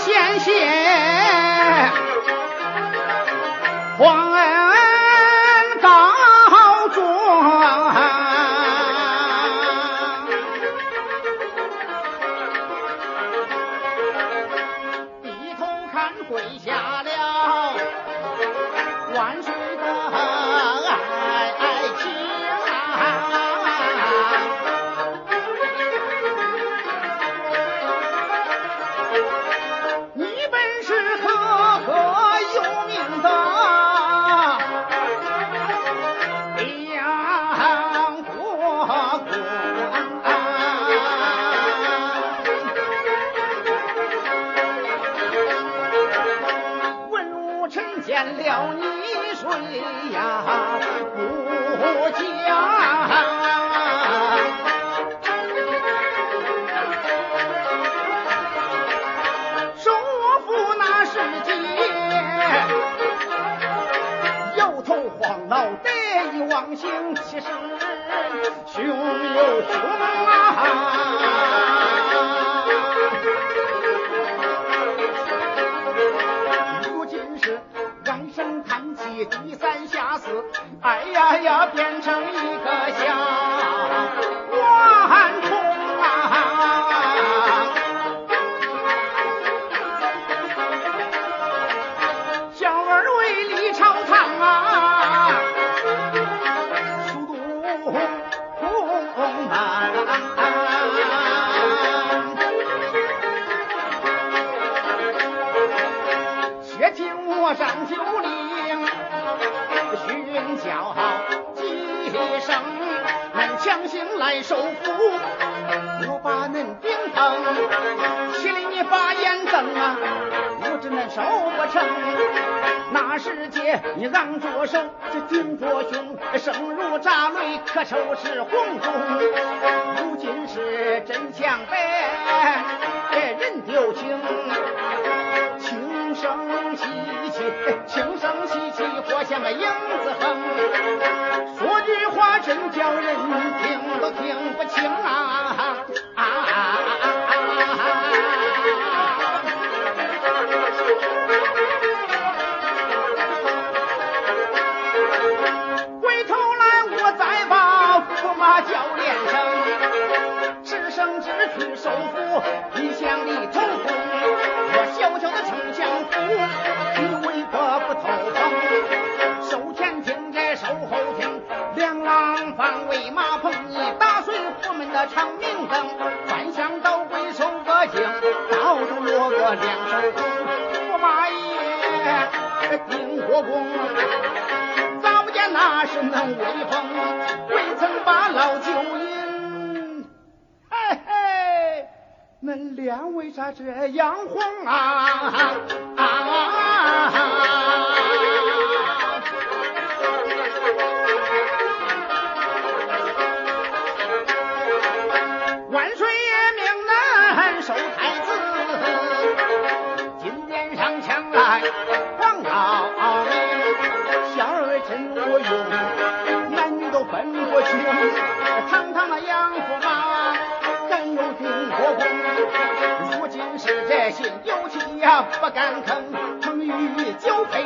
鲜谢皇恩告状低头看跪下了万岁了你谁呀不讲。首富那世界，摇头晃脑，得意忘形，其实胸有胸变成一个小顽童啊！小儿为李朝堂啊，速度慢。且听我上九令，训教一声，恁强行来收服，我把恁顶疼，气得你把眼瞪啊，我只能收不成。那时节你昂着手，这顶着胸，声如炸雷，可愁是红中。如今是真相白，人丢情。轻声细气，轻声细气，活像个影子哼。两手空。驸马爷定国公。咋不见那是能威风？未曾把老舅迎，嘿嘿，恁脸为啥这样红啊？啊！万抢来皇高明，小儿真无用，男女都分不清。堂堂的杨驸马，敢有定国公？如今是这心有气呀，不敢吭，成语酒配